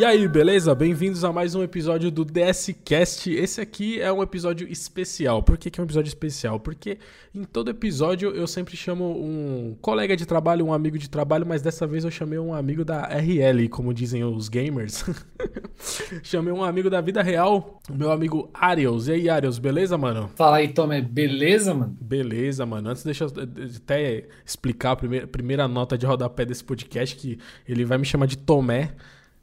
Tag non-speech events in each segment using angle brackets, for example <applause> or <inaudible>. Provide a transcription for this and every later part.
E aí, beleza? Bem-vindos a mais um episódio do DS Cast. Esse aqui é um episódio especial. Por que, que é um episódio especial? Porque em todo episódio eu sempre chamo um colega de trabalho, um amigo de trabalho, mas dessa vez eu chamei um amigo da RL, como dizem os gamers. <laughs> chamei um amigo da vida real, meu amigo Ariels. E aí, Ariels, beleza, mano? Fala aí, Tomé, beleza, mano? Beleza, mano. Antes deixa eu até explicar a primeira, primeira nota de rodapé desse podcast, que ele vai me chamar de Tomé.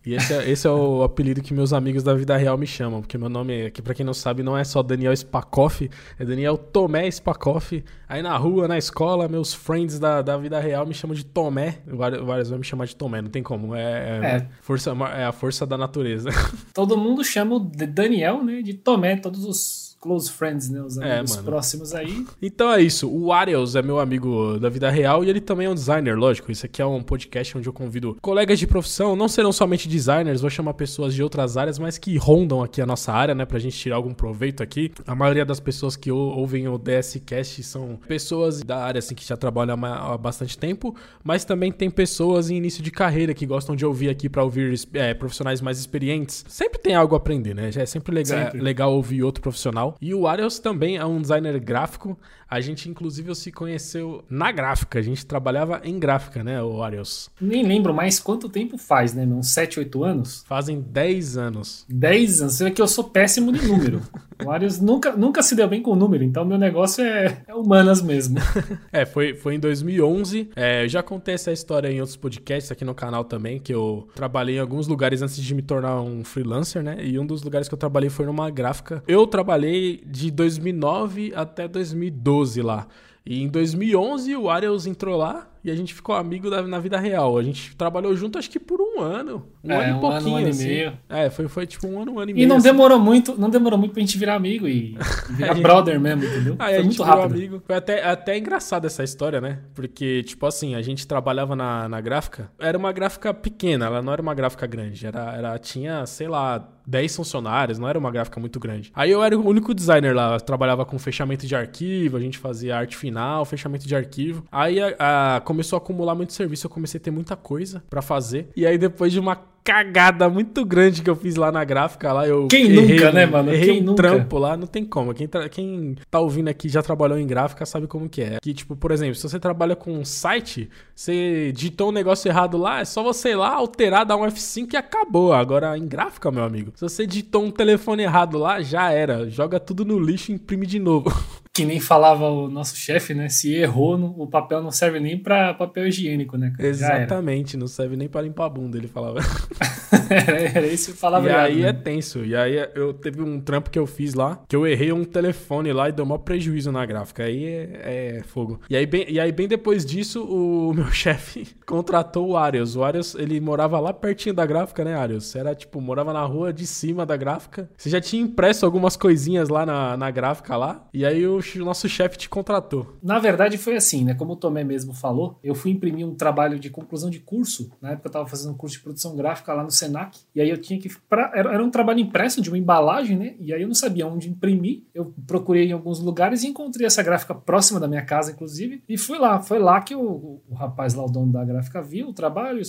E esse é, esse é, o apelido que meus amigos da vida real me chamam, porque meu nome, aqui para quem não sabe, não é só Daniel Spakoff, é Daniel Tomé Spakoff. Aí na rua, na escola, meus friends da, da vida real me chamam de Tomé. Vários vão me chamar de Tomé, não tem como. É, é, é. Força, é a força da natureza. <laughs> Todo mundo chama o Daniel, né, de Tomé, todos os close friends, né? Os é, amigos é, próximos aí. Então é isso. O Ariels é meu amigo da vida real e ele também é um designer, lógico. Isso aqui é um podcast onde eu convido colegas de profissão, não serão somente designers, vou chamar pessoas de outras áreas, mas que rondam aqui a nossa área, né? Pra gente tirar algum proveito aqui. A maioria das pessoas que ouvem o DSCast são pessoas da área, assim, que já trabalham há bastante tempo, mas também tem pessoas em início de carreira que gostam de ouvir aqui para ouvir é, profissionais mais experientes. Sempre tem algo a aprender, né? Já é sempre legal, sempre. legal ouvir outro profissional E o Ariels também é um designer gráfico. A gente, inclusive, se conheceu na gráfica. A gente trabalhava em gráfica, né, o Ariels? Nem lembro mais quanto tempo faz, né? Uns 7, 8 anos? Fazem 10 anos. 10 anos? Você vê que eu sou péssimo de número. <laughs> o Ariels nunca, nunca se deu bem com número, então meu negócio é, é humanas mesmo. <laughs> é, foi, foi em 2011. É, eu já contei essa história em outros podcasts aqui no canal também, que eu trabalhei em alguns lugares antes de me tornar um freelancer, né? E um dos lugares que eu trabalhei foi numa gráfica. Eu trabalhei de 2009 até 2012 lá. E em 2011 o Ariels entrou lá e a gente ficou amigo da, na vida real. A gente trabalhou junto acho que por um ano. Um é, ano e pouquinho. Um ano, assim. e meio. É, foi, foi tipo um ano, um ano e, e meio. E não assim. demorou muito, não demorou muito pra gente virar amigo e, e <laughs> virar gente... brother mesmo, entendeu? Aí foi muito rápido. Amigo. Foi até, até engraçado essa história, né? Porque, tipo assim, a gente trabalhava na, na gráfica. Era uma gráfica pequena, ela não era uma gráfica grande. Era, era, tinha, sei lá, 10 funcionários, não era uma gráfica muito grande. Aí eu era o único designer lá, trabalhava com fechamento de arquivo, a gente fazia arte final, fechamento de arquivo. Aí a, a, começou a acumular muito serviço, eu comecei a ter muita coisa para fazer. E aí depois de uma cagada muito grande que eu fiz lá na gráfica lá. Eu quem errei, nunca, né, mano? Errei quem um nunca? trampo lá, não tem como. Quem, quem tá ouvindo aqui já trabalhou em gráfica sabe como que é. Que, tipo, por exemplo, se você trabalha com um site, você digitou um negócio errado lá, é só você ir lá, alterar, dar um F5 e acabou. Agora, em gráfica, meu amigo, se você digitou um telefone errado lá, já era. Joga tudo no lixo e imprime de novo. <laughs> Que nem falava o nosso chefe, né? Se errou, o papel não serve nem para papel higiênico, né? Cara? Exatamente, não serve nem para limpar a bunda, ele falava. <laughs> <laughs> era isso que falava. E aí né? é tenso. E aí eu teve um trampo que eu fiz lá, que eu errei um telefone lá e deu maior prejuízo na gráfica. Aí é, é fogo. E aí, bem, e aí, bem depois disso, o <laughs> meu chefe contratou o Arius. O Arius, ele morava lá pertinho da gráfica, né, Arius? Era tipo, morava na rua de cima da gráfica. Você já tinha impresso algumas coisinhas lá na, na gráfica lá. E aí o o nosso chefe te contratou. Na verdade foi assim, né? Como o Tomé mesmo falou, eu fui imprimir um trabalho de conclusão de curso. Na época eu estava fazendo um curso de produção gráfica lá no Senac. E aí eu tinha que. Pra, era, era um trabalho impresso de uma embalagem, né? E aí eu não sabia onde imprimir. Eu procurei em alguns lugares e encontrei essa gráfica próxima da minha casa, inclusive. E fui lá. Foi lá que o, o rapaz lá, o dono da gráfica, viu o trabalho,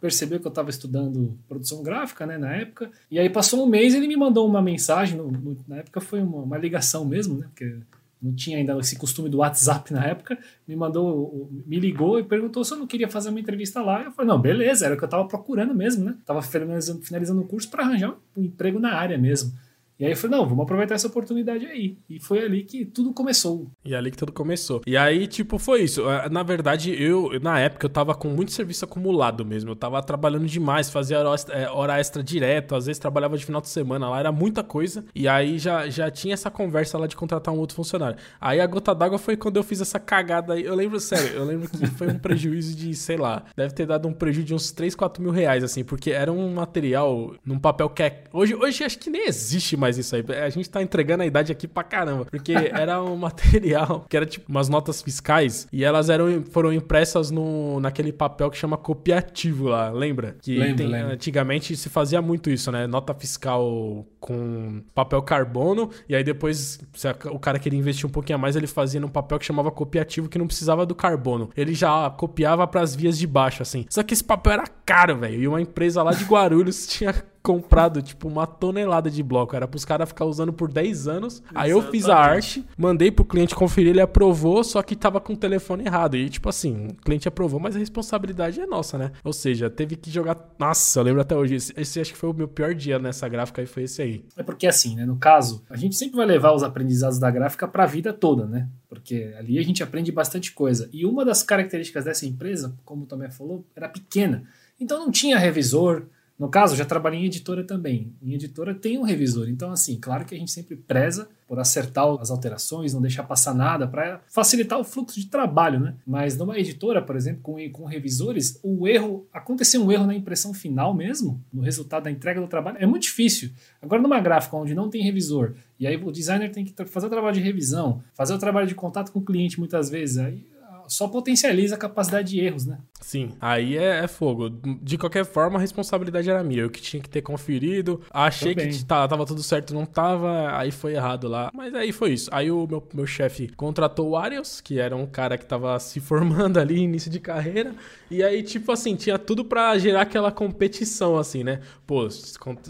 percebeu que eu estava estudando produção gráfica, né, na época. E aí passou um mês ele me mandou uma mensagem, no, no, na época foi uma, uma, ligação mesmo, né, porque não tinha ainda esse costume do WhatsApp na época, me mandou, me ligou e perguntou se eu não queria fazer uma entrevista lá. Eu falei, não, beleza, era o que eu estava procurando mesmo, né? Tava finalizando, finalizando o curso para arranjar um emprego na área mesmo. E aí eu falei, não, vamos aproveitar essa oportunidade aí. E foi ali que tudo começou. E ali que tudo começou. E aí, tipo, foi isso. É, na verdade, eu, na época, eu tava com muito serviço acumulado mesmo. Eu tava trabalhando demais, fazia é, hora extra direto, às vezes trabalhava de final de semana lá, era muita coisa. E aí já, já tinha essa conversa lá de contratar um outro funcionário. Aí a gota d'água foi quando eu fiz essa cagada aí. Eu lembro, sério, eu lembro que foi um prejuízo de, sei lá, deve ter dado um prejuízo de uns 3, 4 mil reais, assim, porque era um material num papel que é. Hoje, hoje acho que nem existe mais isso aí. A gente tá entregando a idade aqui pra caramba. Porque <laughs> era um material que era tipo umas notas fiscais e elas eram, foram impressas no, naquele papel que chama copiativo lá, lembra? Que tem, antigamente se fazia muito isso, né? Nota fiscal com papel carbono e aí depois, se o cara queria investir um pouquinho a mais, ele fazia num papel que chamava copiativo que não precisava do carbono. Ele já copiava para as vias de baixo, assim. Só que esse papel era caro, velho. E uma empresa lá de Guarulhos <laughs> tinha comprado, tipo, uma tonelada de bloco. Era pros caras ficar usando por 10 anos. Exatamente. Aí eu fiz a arte, mandei pro cliente conferir, ele aprovou, só que tava com o telefone errado. E, tipo assim, o cliente aprovou, mas a responsabilidade é nossa, né? Ou seja, teve que jogar. Nossa, eu lembro até hoje. Esse, esse acho que foi o meu pior dia nessa gráfica e foi esse aí. É porque, assim, né? No caso, a gente sempre vai levar os aprendizados da gráfica pra vida toda, né? Porque ali a gente aprende bastante coisa. E uma das características dessa empresa, como o Tomé falou, era pequena. Então não tinha revisor, no caso, já trabalhei em editora também. Em editora tem um revisor. Então, assim, claro que a gente sempre preza por acertar as alterações, não deixar passar nada, para facilitar o fluxo de trabalho, né? Mas numa editora, por exemplo, com, com revisores, o erro, acontecer um erro na impressão final mesmo, no resultado da entrega do trabalho, é muito difícil. Agora, numa gráfica onde não tem revisor, e aí o designer tem que fazer o trabalho de revisão, fazer o trabalho de contato com o cliente muitas vezes, aí só potencializa a capacidade de erros, né? Sim, aí é, é, fogo. De qualquer forma, a responsabilidade era minha. Eu que tinha que ter conferido. Achei Também. que tá, tava tudo certo, não tava. Aí foi errado lá. Mas aí foi isso. Aí o meu, meu chefe contratou o Arius, que era um cara que tava se <laughs> formando ali, início de carreira. E aí, tipo assim, tinha tudo para gerar aquela competição, assim, né? Pô,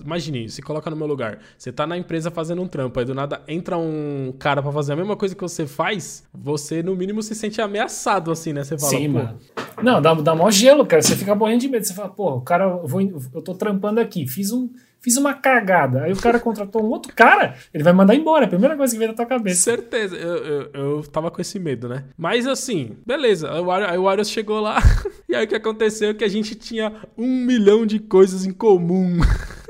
imagine, se coloca no meu lugar. Você tá na empresa fazendo um trampo, aí do nada entra um cara para fazer a mesma coisa que você faz, você no mínimo se sente ameaçado, assim, né? Você fala, Sim, pô. Mano. Não, dá, dá mó gelo, cara. Você fica morrendo de medo. Você fala, pô, o cara, eu, vou, eu tô trampando aqui, fiz um fiz uma cagada. Aí o cara contratou um outro cara, ele vai mandar embora. É a primeira coisa que vem na tua cabeça. Certeza, eu, eu, eu tava com esse medo, né? Mas assim, beleza. Aí o Arius chegou lá, <laughs> e aí o que aconteceu é que a gente tinha um milhão de coisas em comum. <laughs>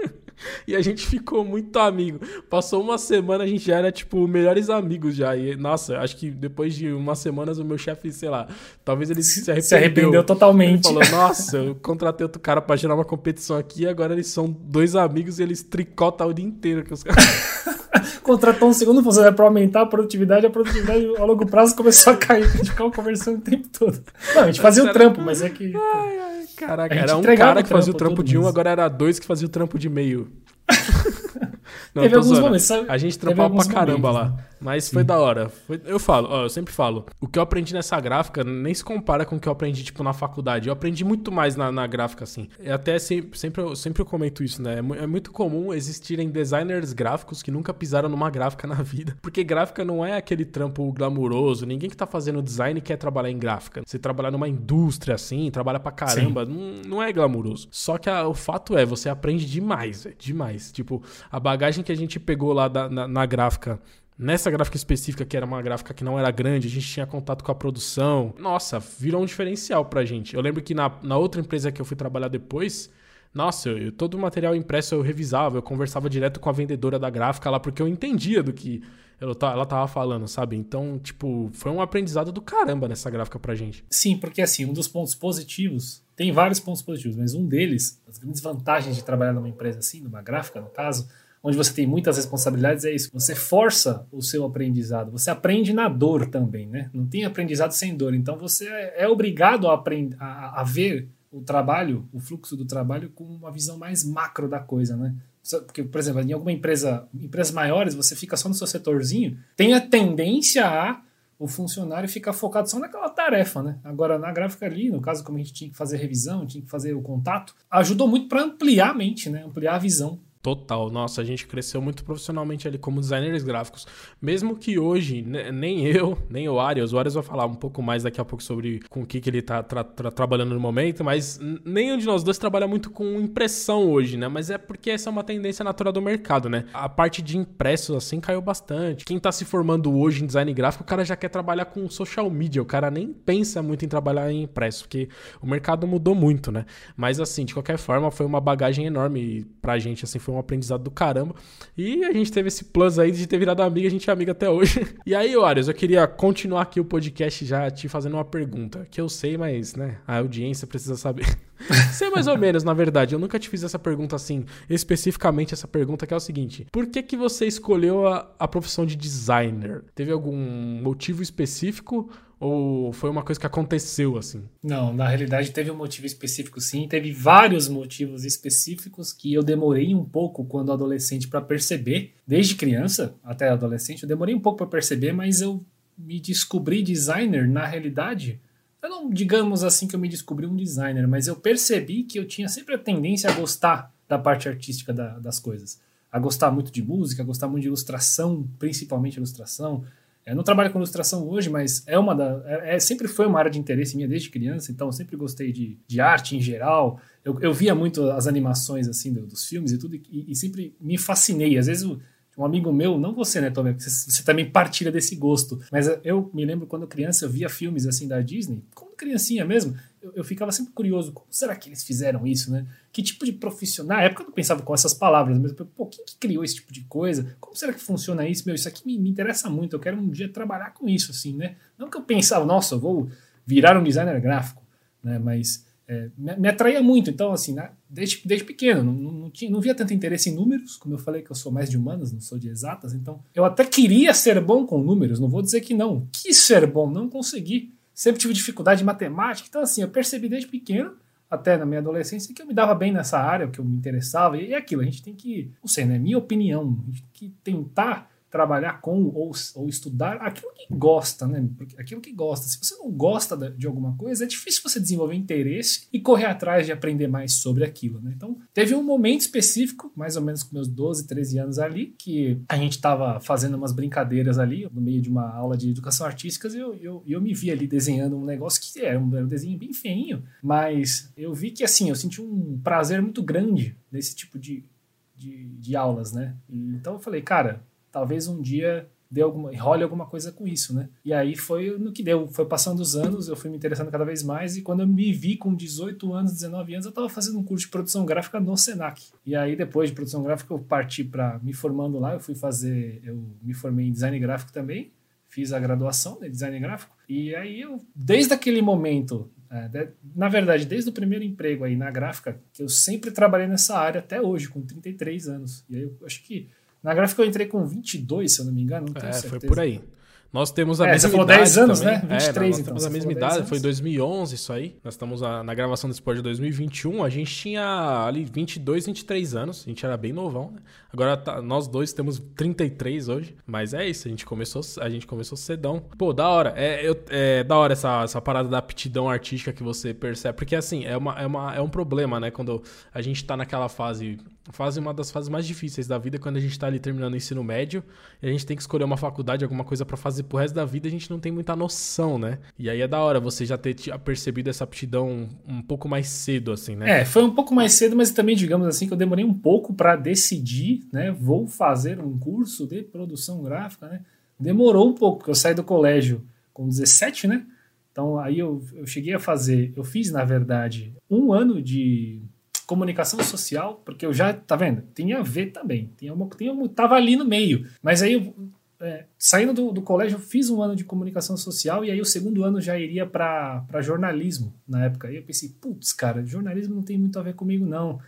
<laughs> E a gente ficou muito amigo. Passou uma semana, a gente já era, tipo, melhores amigos já. E, nossa, acho que depois de umas semanas o meu chefe, sei lá, talvez ele se arrependeu. Se arrependeu totalmente. Ele falou, nossa, eu contratei outro cara pra gerar uma competição aqui e agora eles são dois amigos e eles tricotam o dia inteiro. Que os caras... <laughs> Contratou um segundo funcionário pra aumentar a produtividade, a produtividade a longo prazo começou a cair. A gente ficava conversando o tempo todo. Não, a gente fazia o trampo, mas é que... Ai, ai. Caraca, era um cara que fazia o trampo de um, agora era dois que fazia o trampo de meio. Não, Teve alguns momentos, sabe? A gente trampava pra caramba lá. Mas Sim. foi da hora. Foi, eu falo, ó, eu sempre falo, o que eu aprendi nessa gráfica nem se compara com o que eu aprendi, tipo, na faculdade. Eu aprendi muito mais na, na gráfica, assim. E até sempre, sempre, eu, sempre eu comento isso, né? É, é, muito comum existirem designers gráficos que nunca pisaram numa gráfica <laughs> na vida. Porque gráfica não é aquele trampo glamuroso. Ninguém que tá fazendo design quer trabalhar em gráfica. Você trabalhar numa indústria, assim, trabalha pra caramba, não, não é glamuroso. Só que a, o fato é, você aprende demais, véio, demais. Tipo, a bagagem que a gente pegou lá da, na, na gráfica Nessa gráfica específica, que era uma gráfica que não era grande, a gente tinha contato com a produção. Nossa, virou um diferencial pra gente. Eu lembro que na, na outra empresa que eu fui trabalhar depois, nossa, eu, todo o material impresso eu revisava, eu conversava direto com a vendedora da gráfica lá, porque eu entendia do que ela, ela tava falando, sabe? Então, tipo, foi um aprendizado do caramba nessa gráfica pra gente. Sim, porque assim, um dos pontos positivos, tem vários pontos positivos, mas um deles, as grandes vantagens de trabalhar numa empresa assim, numa gráfica, no caso, onde você tem muitas responsabilidades, é isso. Você força o seu aprendizado. Você aprende na dor também, né? Não tem aprendizado sem dor. Então você é obrigado a, a, a ver o trabalho, o fluxo do trabalho com uma visão mais macro da coisa, né? Porque, por exemplo, em alguma empresa, empresas maiores, você fica só no seu setorzinho, tem a tendência a o funcionário ficar focado só naquela tarefa, né? Agora, na gráfica ali, no caso, como a gente tinha que fazer revisão, tinha que fazer o contato, ajudou muito para ampliar a mente, né? Ampliar a visão Total, nossa, a gente cresceu muito profissionalmente ali como designers gráficos. Mesmo que hoje, nem eu, nem o Arias, o Arias vai falar um pouco mais daqui a pouco sobre com o que, que ele tá tra tra trabalhando no momento, mas nenhum de nós dois trabalha muito com impressão hoje, né? Mas é porque essa é uma tendência natural do mercado, né? A parte de impressos, assim, caiu bastante. Quem tá se formando hoje em design gráfico, o cara já quer trabalhar com social media, o cara nem pensa muito em trabalhar em impresso, porque o mercado mudou muito, né? Mas assim, de qualquer forma, foi uma bagagem enorme pra gente, assim, foi foi um aprendizado do caramba. E a gente teve esse plus aí de ter virado amiga, a gente é amiga até hoje. <laughs> E aí, Arias, eu queria continuar aqui o podcast já te fazendo uma pergunta, que eu sei, mas, né, a audiência precisa saber. <laughs> sei mais ou menos, na verdade. Eu nunca te fiz essa pergunta assim, especificamente essa pergunta, que é o seguinte: por que, que você escolheu a, a profissão de designer? Teve algum motivo específico? Ou foi uma coisa que aconteceu assim? Não, na realidade teve um motivo específico sim. Teve vários motivos específicos que eu demorei um pouco quando adolescente para perceber. Desde criança até adolescente, eu demorei um pouco para perceber, mas eu me descobri designer na realidade. Eu não digamos assim que eu me descobri um designer, mas eu percebi que eu tinha sempre a tendência a gostar da parte artística da, das coisas. A gostar muito de música, a gostar muito de ilustração, principalmente ilustração. Eu não trabalho com ilustração hoje, mas é uma da. É, é, sempre foi uma área de interesse minha desde criança, então eu sempre gostei de, de arte em geral. Eu, eu via muito as animações assim do, dos filmes e tudo, e, e, sempre me fascinei. Às vezes um amigo meu, não você, né, Tomé? Você, você, também partilha desse gosto. Mas eu me lembro quando criança, eu via filmes assim da Disney, criancinha mesmo, eu, eu, ficava sempre curioso, como será que eles fizeram isso, né? Que tipo de profissional? Na época eu não pensava com essas palavras, mas, pô, quem que criou esse tipo de coisa? Como será que funciona isso? Meu, isso aqui me, me interessa muito, eu quero um dia trabalhar com isso, assim, né? Não que eu pensava, nossa, eu vou virar um designer gráfico, né? Mas é, me, me, atraía muito. Então, assim, né, desde, desde pequeno, não, não, tinha, não via tanto interesse em números, como eu falei que eu sou mais de humanas, não sou de exatas, então eu até queria ser bom com números, não vou dizer que não. Quis ser bom, não consegui. Sempre tive dificuldade em matemática, então, assim, eu percebi desde pequeno, até na minha adolescência, que eu me dava bem nessa área, que eu me interessava, e é aquilo, a gente tem que, não sei, né, minha opinião, a gente tem que tentar trabalhar com ou, ou estudar aquilo que gosta, né? Aquilo que gosta. Se você não gosta de alguma coisa, é difícil você desenvolver interesse e correr atrás de aprender mais sobre aquilo, né? Então, teve um momento específico, mais ou menos com meus 12, 13 anos ali, que a gente estava fazendo umas brincadeiras ali, no meio de uma aula de educação artística, e eu, eu, eu me vi ali desenhando um negócio que era um, era um desenho bem feinho, mas eu vi que, assim, eu senti um prazer muito grande nesse tipo de, de, de aulas, né? Então eu falei, cara, talvez um dia dê alguma, role alguma coisa com isso, né? E aí foi no que deu, foi passando os anos, eu fui me interessando cada vez mais e quando eu me vi com 18 anos, 19 anos, eu estava fazendo um curso de produção gráfica no Senac. E aí depois de produção gráfica eu parti para me formando lá, eu fui fazer, eu me formei em design gráfico também, fiz a graduação de design gráfico e aí eu desde aquele momento é, na verdade, desde o primeiro emprego aí na gráfica, que eu sempre trabalhei nessa área até hoje, com 33 anos. E aí eu acho que na gráfica eu entrei com 22, se eu não me engano. Não tenho é, certeza. foi por aí. Nós temos a é, mesma você falou idade 10 anos, também. né? 23, é, nós então. temos a mesma idade, foi em 2011 isso aí. Nós estamos a, na gravação desse podcast de 2021, a gente tinha ali 22, 23 anos, a gente era bem novão, né? Agora tá, nós dois temos 33 hoje, mas é isso, a gente começou, a gente começou cedão. Pô, da hora, é, eu, é da hora essa, essa parada da aptidão artística que você percebe, porque assim, é, uma, é, uma, é um problema, né? Quando a gente tá naquela fase fase uma das fases mais difíceis da vida quando a gente tá ali terminando o ensino médio e a gente tem que escolher uma faculdade, alguma coisa para fazer pro resto da vida, a gente não tem muita noção, né? E aí é da hora você já ter percebido essa aptidão um pouco mais cedo, assim, né? É, foi um pouco mais cedo, mas também, digamos assim, que eu demorei um pouco para decidir, né? Vou fazer um curso de produção gráfica, né? Demorou um pouco, porque eu saí do colégio com 17, né? Então aí eu, eu cheguei a fazer, eu fiz, na verdade, um ano de comunicação social, porque eu já, tá vendo? Tem a ver também. Tem uma, tem uma, tava ali no meio. Mas aí, eu, é, saindo do, do colégio, eu fiz um ano de comunicação social e aí o segundo ano já iria para jornalismo na época. Aí eu pensei, putz, cara, jornalismo não tem muito a ver comigo, não.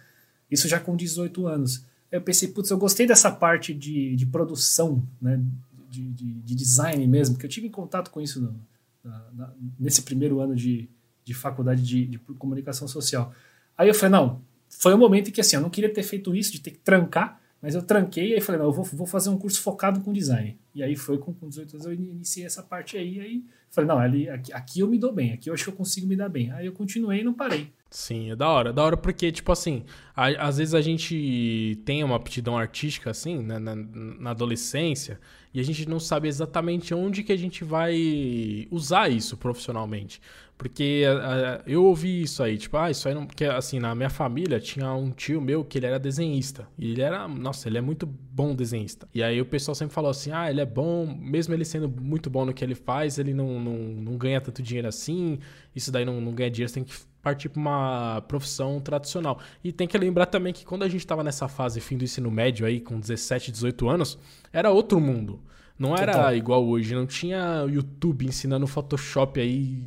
Isso já com 18 anos. Eu pensei, putz, eu gostei dessa parte de, de produção, né? De, de, de design mesmo, que eu tive em contato com isso no, na, na, nesse primeiro ano de, de faculdade de, de comunicação social. Aí eu falei, não, foi um momento em que assim, eu não queria ter feito isso, de ter que trancar, mas eu tranquei e falei, não, eu vou, vou fazer um curso focado com design. E aí foi com, com 18 anos eu iniciei essa parte aí, aí falei, não, ali, aqui, aqui eu me dou bem, aqui eu acho que eu consigo me dar bem. Aí eu continuei e não parei. Sim, é da hora. Da hora porque, tipo assim, a, às vezes a gente tem uma aptidão artística, assim, na, na, na, adolescência, e a gente não sabe exatamente onde que a gente vai usar isso profissionalmente. Porque uh, eu ouvi isso aí, tipo, ah, isso aí não. Porque assim, na minha família tinha um tio meu que ele era desenhista. E ele era, nossa, ele é muito bom desenhista. E aí o pessoal sempre falou assim: ah, ele é bom, mesmo ele sendo muito bom no que ele faz, ele não, não, não ganha tanto dinheiro assim. Isso daí não, não ganha dinheiro, você tem que partir para uma profissão tradicional. E tem que lembrar também que quando a gente estava nessa fase fim do ensino médio aí, com 17, 18 anos, era outro mundo. Não era Total. igual hoje, não tinha YouTube ensinando Photoshop aí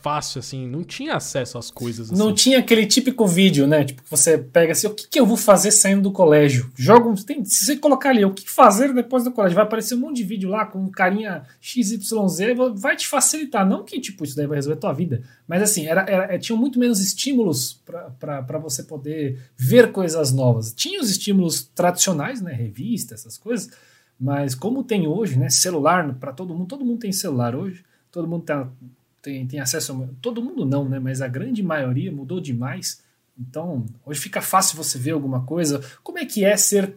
fácil, assim, não tinha acesso às coisas assim. Não tinha aquele típico vídeo, né? Tipo, você pega assim, o que, que eu vou fazer saindo do colégio? Joga tem, se você colocar ali, o que fazer depois do colégio? Vai aparecer um monte de vídeo lá com carinha XYZ, vai te facilitar. Não que, tipo, isso daí vai resolver a tua vida, mas assim, era, era, é, tinha muito menos estímulos para você poder ver coisas novas. Tinha os estímulos tradicionais, né? Revista, essas coisas mas como tem hoje, né, celular para todo mundo, todo mundo tem celular hoje, todo mundo tá, tem, tem acesso, a, todo mundo não, né, mas a grande maioria mudou demais Então, hoje fica fácil você ver alguma coisa. Como é que é ser.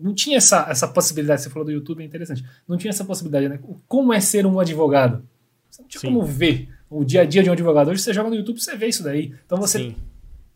Não tinha essa, essa possibilidade, você falou do YouTube, é interessante. Não tinha essa possibilidade, né? Como é ser um advogado? Você não tinha Sim. como ver o dia a dia de um advogado. Hoje você joga no YouTube, você vê isso daí. Então você Sim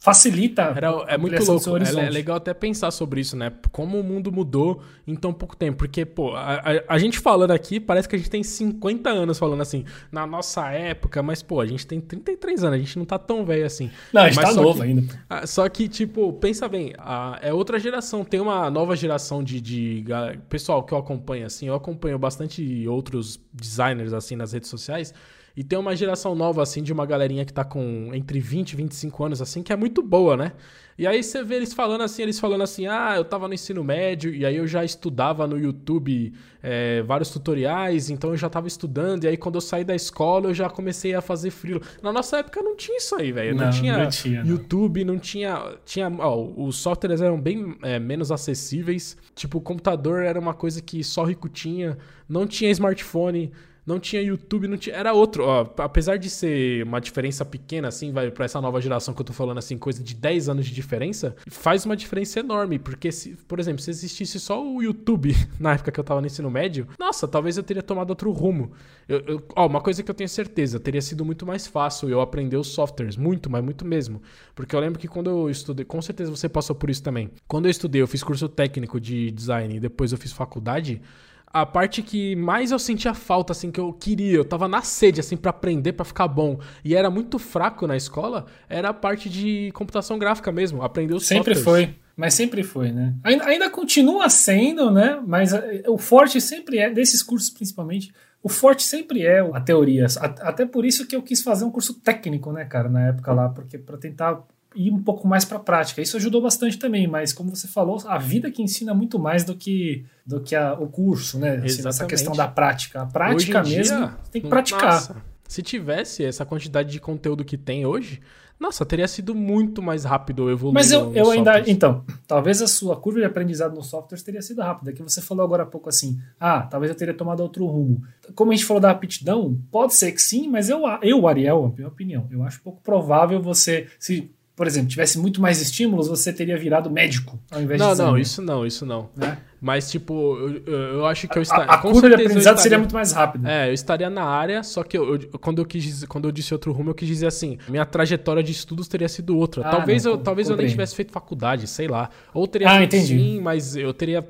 facilita. Era, é muito louco. É, é, legal até pensar sobre isso, né? Como o mundo mudou em tão pouco tempo. Porque, pô, a, a, a, gente falando aqui, parece que a gente tem 50 anos falando assim, na nossa época, mas, pô, a gente tem 33 anos, a gente não tá tão velho assim. Não, a gente mas tá novo que, ainda. Só que, tipo, pensa bem, a, é outra geração. Tem uma nova geração de, de, de pessoal que eu acompanho, assim, eu acompanho bastante outros designers, assim, nas redes sociais. E tem uma geração nova, assim, de uma galerinha que tá com entre 20 e 25 anos, assim, que é muito boa, né? E aí você vê eles falando assim, eles falando assim, ah, eu tava no ensino médio, e aí eu já estudava no YouTube é, vários tutoriais, então eu já tava estudando, e aí quando eu saí da escola eu já comecei a fazer frilo. Na nossa época não tinha isso aí, velho. Não, não, tinha, não tinha YouTube, não, não tinha. tinha ó, os softwares eram bem é, menos acessíveis. Tipo, o computador era uma coisa que só rico tinha, não tinha smartphone não tinha YouTube, não tinha. Era outro. Ó, apesar de ser uma diferença pequena, assim, vai para essa nova geração que eu tô falando, assim, coisa de 10 anos de diferença, faz uma diferença enorme. Porque, se, por exemplo, se existisse só o YouTube <laughs> na época que eu tava no ensino médio, nossa, talvez eu teria tomado outro rumo. Eu, eu, ó, uma coisa que eu tenho certeza, teria sido muito mais fácil eu aprender os softwares. Muito, mas muito mesmo. Porque eu lembro que quando eu estudei, com certeza você passou por isso também. Quando eu estudei, eu fiz curso técnico de design e depois eu fiz faculdade a parte que mais eu sentia falta, assim, que eu queria, eu tava na sede, assim, para aprender, para ficar bom, e era muito fraco na escola, era a parte de computação gráfica mesmo, aprender os Sempre softwares. foi, mas sempre foi, né? Ainda, ainda continua sendo, né? Mas eh, o forte sempre é, desses cursos principalmente, o forte sempre é a teoria. Até por isso que eu quis fazer um curso técnico, né, cara, na época lá, porque para tentar ir um pouco mais para a prática. Isso ajudou bastante também, mas como você falou, a vida que ensina muito mais do que do que a, o curso, né? Assim, essa questão da prática. A prática mesmo dia, tem que praticar. Nossa, se tivesse essa quantidade de conteúdo que tem hoje, nossa, teria sido muito mais rápido evoluir. Mas eu, eu ainda. Então, talvez a sua curva de aprendizado nos softwares teria sido rápida. Que você falou agora há pouco assim, ah, talvez eu teria tomado outro rumo. Como a gente falou da aptidão, pode ser que sim, mas eu, eu Ariel, a minha opinião, eu acho pouco provável você. se por exemplo, tivesse muito mais estímulos, você teria virado médico ao invés não, de Não, não, isso não, isso não. Né? Mas, tipo, eu, eu acho que eu estaria. A, a curva de aprendizado estaria, seria muito mais rápida. É, eu estaria na área, só que eu, eu, quando, eu quis, quando eu disse outro rumo, eu quis dizer assim: minha trajetória de estudos teria sido outra. Ah, talvez não, eu, talvez eu nem tivesse feito faculdade, sei lá. Ou teria ah, feito entendi. sim, mas eu teria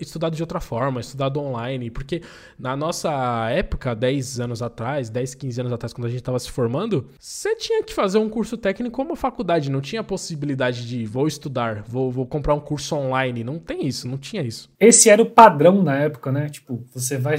estudado de outra forma, estudado online. Porque na nossa época, 10 anos atrás, 10, 15 anos atrás, quando a gente estava se formando, você tinha que fazer um curso técnico como faculdade. Não tinha possibilidade de vou estudar, vou, vou comprar um curso online. Não tem isso, não tinha isso. Esse era o padrão na época, né? Tipo, você vai.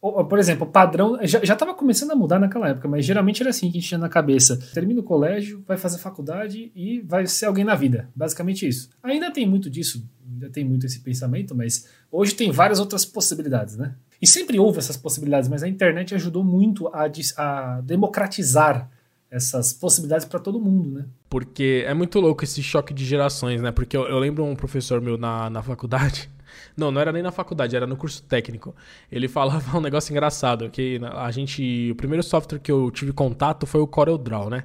Por exemplo, o padrão já, já tava começando a mudar naquela época, mas geralmente era assim que a gente tinha na cabeça: termina o colégio, vai fazer faculdade e vai ser alguém na vida. Basicamente isso. Ainda tem muito disso, ainda tem muito esse pensamento, mas hoje tem várias outras possibilidades, né? E sempre houve essas possibilidades, mas a internet ajudou muito a, a democratizar essas possibilidades para todo mundo, né? Porque é muito louco esse choque de gerações, né? Porque eu, eu lembro um professor meu na, na faculdade não, não era nem na faculdade, era no curso técnico. Ele <laughs> falava um negócio engraçado, que a gente. O primeiro software que eu tive contato foi o CorelDRAW, né?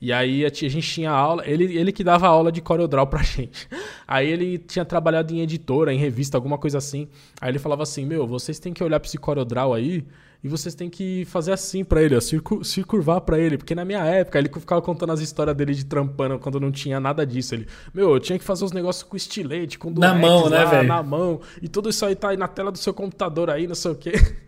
E aí a gente tinha aula, ele, ele que dava aula de CorelDRAW pra <laughs> gente. Aí ele tinha trabalhado em editora, em revista, alguma coisa assim. Aí ele falava assim: Meu, vocês têm que olhar pra esse CorelDRAW aí e vocês têm que fazer assim para ele, ó, se, se curvar para ele. Porque na minha época ele ficava contando as histórias dele de trampando quando não tinha nada disso. Ele, meu, eu tinha que fazer os negócios com estilete, com Na mão, né, velho? Na mão. E tudo isso aí tá aí na tela do seu computador aí, não sei o quê. <laughs>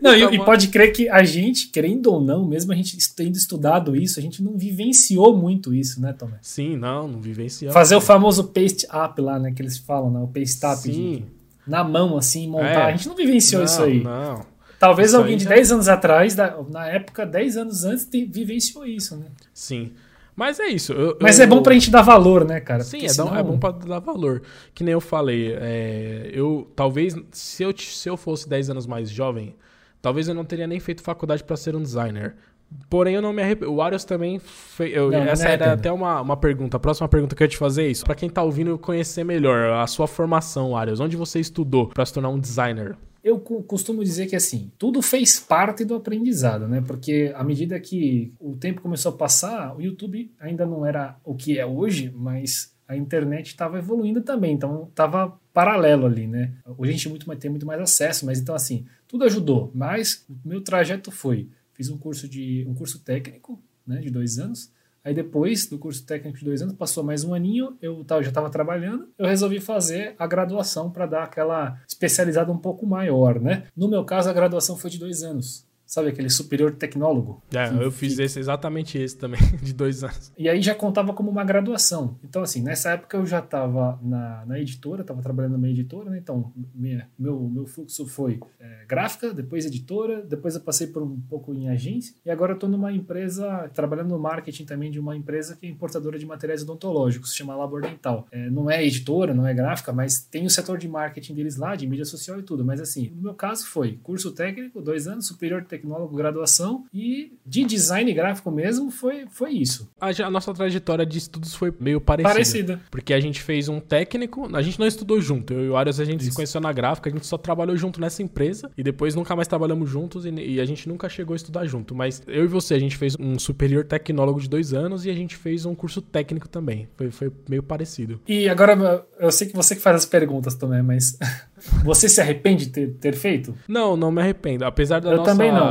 Não, então, e, pode crer que a gente, querendo ou não, mesmo a gente tendo estudado isso, a gente não vivenciou muito isso, né, Tomé? Sim, não, não vivenciou. Fazer o famoso paste up lá, né, que eles falam, né, o paste up. Sim. na mão, assim, montar. É. A gente não vivenciou não, isso aí. Não, Talvez isso alguém de já... 10 anos atrás, na época, 10 anos antes, vivenciou isso, né? Sim. Mas é isso. Eu, Mas eu... é bom pra gente dar valor, né, cara? Sim, é, senão... é, bom pra dar valor. Que nem eu falei, é, eu talvez, se eu, se eu fosse 10 anos mais jovem, talvez eu não teria nem feito faculdade para ser um designer. Porém, eu não me arrependo. O Arius também. Fe... Eu, não, essa não era até uma, uma pergunta. A próxima pergunta que eu ia te fazer é isso. Pra quem tá ouvindo conhecer melhor a sua formação, Arius. Onde você estudou para se tornar um designer? Eu costumo dizer que assim, tudo fez parte do aprendizado, né? Porque à medida que o tempo começou a passar, o YouTube ainda não era o que é hoje, mas a internet estava evoluindo também, então estava paralelo ali, né? Hoje a gente muito tem muito mais acesso, mas então assim, tudo ajudou. Mas o meu trajeto foi, fiz um curso de um curso técnico, né, de dois anos. Aí depois do curso técnico de dois anos, passou mais um aninho, eu já estava trabalhando, eu resolvi fazer a graduação para dar aquela especializada um pouco maior, né? No meu caso, a graduação foi de dois anos. Sabe aquele superior tecnólogo? É, eu fiz esse, exatamente esse também, <laughs> de dois anos. E aí já contava como uma graduação. Então, assim, nessa época eu já estava na, na editora, estava trabalhando numa editora, né? Então, minha, meu, meu fluxo foi é, gráfica, depois editora, depois eu passei por um pouco em agência, e agora eu estou numa empresa, trabalhando no marketing também de uma empresa que é importadora de materiais odontológicos, se chama Labor Dental. É, não é editora, não é gráfica, mas tem o setor de marketing deles lá, de mídia social e tudo. Mas, assim, no meu caso foi curso técnico, dois anos, superior técnico tecnólogo, graduação, e de design gráfico mesmo foi, foi isso. A, a nossa trajetória de estudos foi meio parecida. Parecida. Porque a gente fez um técnico, a gente não estudou junto. Eu e o Arias, a gente isso. se conheceu na gráfica, a gente só trabalhou junto nessa empresa e depois nunca mais trabalhamos juntos e, e, a gente nunca chegou a estudar junto. Mas eu e você, a gente fez um superior tecnólogo de dois anos e a gente fez um curso técnico também. Foi, foi meio parecido. E agora, eu sei que você que faz as perguntas também, mas <laughs> você se arrepende de ter, ter feito? Não, não me arrependo. Apesar da eu nossa... também não.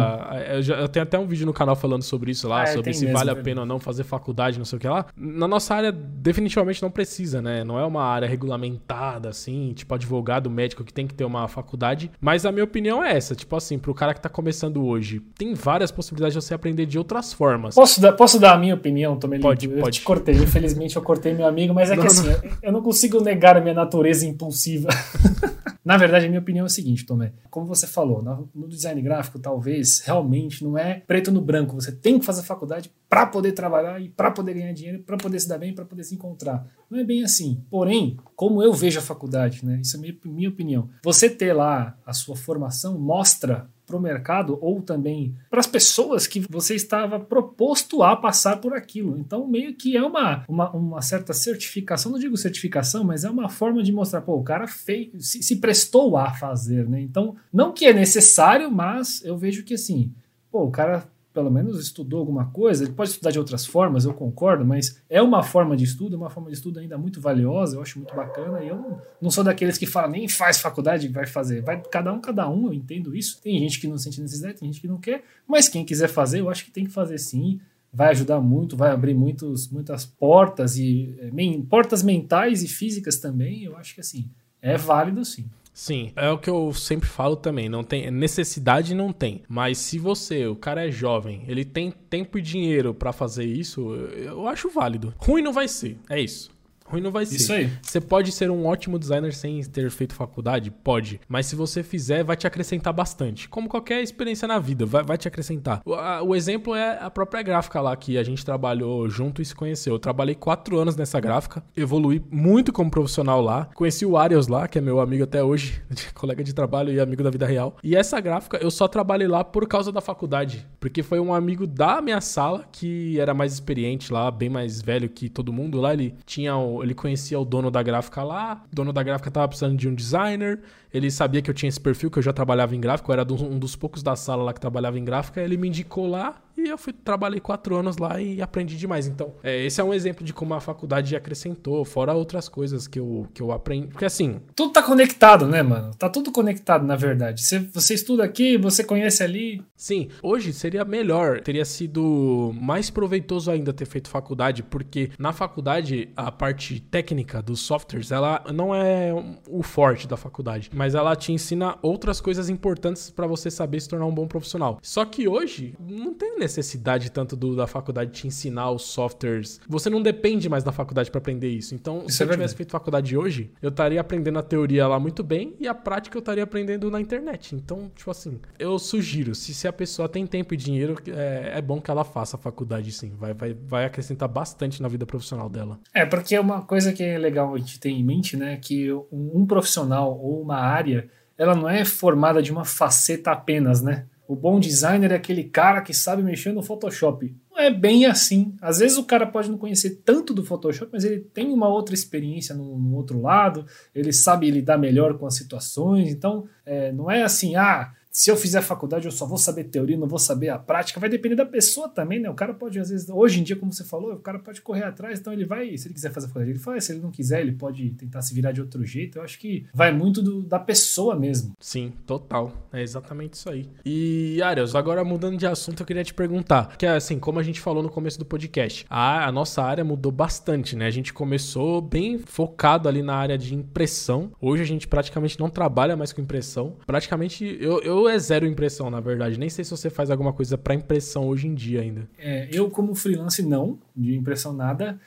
Eu, já, eu, tenho até um vídeo no canal falando sobre isso lá, ah, sobre se mesmo, vale a pena ou não fazer faculdade, não sei o que lá. Na nossa área, definitivamente não precisa, né? Não é uma área regulamentada, assim, tipo advogado, médico, que tem que ter uma faculdade. Mas a minha opinião é essa, tipo assim, pro cara que tá começando hoje, tem várias possibilidades de você aprender de outras formas. Posso dar, posso dar a minha opinião, Tomelito? Pode, eu pode. te cortei, infelizmente eu cortei meu amigo, mas é não, que assim, não. eu não consigo negar a minha natureza impulsiva. <laughs> Na verdade, a minha opinião é o seguinte, Tomé. Como você falou, no design gráfico, talvez realmente não é preto no branco. Você tem que fazer faculdade para poder trabalhar e para poder ganhar dinheiro, para poder se dar bem, para poder se encontrar. Não é bem assim. Porém, como eu vejo a faculdade, né? Isso é minha opinião. Você ter lá a sua formação mostra para o mercado ou também para as pessoas que você estava proposto a passar por aquilo. Então, meio que é uma, uma, uma, certa certificação, não digo certificação, mas é uma forma de mostrar, pô, o cara fez, se, se prestou a fazer, né? Então, não que é necessário, mas eu vejo que assim, pô, o cara pelo menos estudou alguma coisa, ele pode estudar de outras formas, eu concordo, mas é uma forma de estudo, é uma forma de estudo ainda muito valiosa, eu acho muito bacana, e eu não, não sou daqueles que falam, nem faz faculdade, vai fazer, vai cada um, cada um, eu entendo isso, tem gente que não sente necessidade, tem gente que não quer, mas quem quiser fazer, eu acho que tem que fazer sim, vai ajudar muito, vai abrir muitos, muitas portas, e é, portas mentais e físicas também, eu acho que assim, é válido sim. Sim, é o que eu sempre falo também, não tem necessidade não tem, mas se você, o cara é jovem, ele tem tempo e dinheiro para fazer isso, eu acho válido. Ruim não vai ser, é isso. Ruim não vai ser. Isso aí. Você pode ser um ótimo designer sem ter feito faculdade? Pode. Mas se você fizer, vai te acrescentar bastante. Como qualquer experiência na vida, vai, vai te acrescentar. O, a, o, exemplo é a própria gráfica lá que a gente trabalhou junto e se conheceu. Eu trabalhei quatro anos nessa gráfica, evolui muito como profissional lá. Conheci o Arios lá, que é meu amigo até hoje, <laughs> colega de trabalho e amigo da vida real. E essa gráfica eu só trabalhei lá por causa da faculdade. Porque foi um amigo da minha sala que era mais experiente lá, bem mais velho que todo mundo lá. Ele tinha ele conhecia o dono da gráfica lá, o dono da gráfica tava precisando de um designer, ele sabia que eu tinha esse perfil, que eu já trabalhava em gráfico, eu era um dos poucos da sala lá que trabalhava em gráfica, ele me indicou lá e eu fui, trabalhei quatro anos lá e aprendi demais. Então, é, esse é um exemplo de como a faculdade acrescentou, fora outras coisas que eu, que eu aprendi. Porque assim. Tudo tá conectado, né, mano? Tá tudo conectado, na verdade. Você, você estuda aqui, você conhece ali. Sim, hoje seria melhor, teria sido mais proveitoso ainda ter feito faculdade, porque na faculdade a parte técnica dos softwares, ela não é o forte da faculdade, mas ela te ensina outras coisas importantes para você saber se tornar um bom profissional. Só que hoje não tem necessidade tanto do, da faculdade te ensinar os softwares. Você não depende mais da faculdade para aprender isso. Então, isso se é eu tivesse feito faculdade hoje, eu estaria aprendendo a teoria lá muito bem e a prática eu estaria aprendendo na internet. Então, tipo assim, eu sugiro, se, se a pessoa tem tempo e dinheiro, é, é bom que ela faça a faculdade sim. Vai, vai, vai acrescentar bastante na vida profissional dela. É, porque é uma coisa que é legal a gente ter em mente, né? Que um, um profissional ou uma área, ela não é formada de uma faceta apenas, né? O bom designer é aquele cara que sabe mexer no Photoshop. Não é bem assim. Às vezes o cara pode não conhecer tanto do Photoshop, mas ele tem uma outra experiência no, no outro lado, ele sabe lidar melhor com as situações. Então, é, não é assim, ah, se eu fizer faculdade, eu só vou saber teoria, não vou saber a prática. Vai depender da pessoa também, né? O cara pode, às vezes, hoje em dia, como você falou, o cara pode correr atrás, então ele vai, se ele quiser fazer faculdade, ele faz. Se ele não quiser, ele pode tentar se virar de outro jeito. Eu acho que vai muito do, da pessoa mesmo. Sim, total. É exatamente isso aí. E, Arias, agora mudando de assunto, eu queria te perguntar, que é assim, como a gente falou no começo do podcast, a, a nossa área mudou bastante, né? A gente começou bem focado ali na área de impressão. Hoje a gente praticamente não trabalha mais com impressão. Praticamente, eu, eu é zero impressão, na verdade. Nem sei se você faz alguma coisa para impressão hoje em dia ainda. É, eu, como freelance, não, de impressão nada.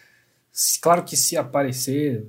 Claro que se aparecer,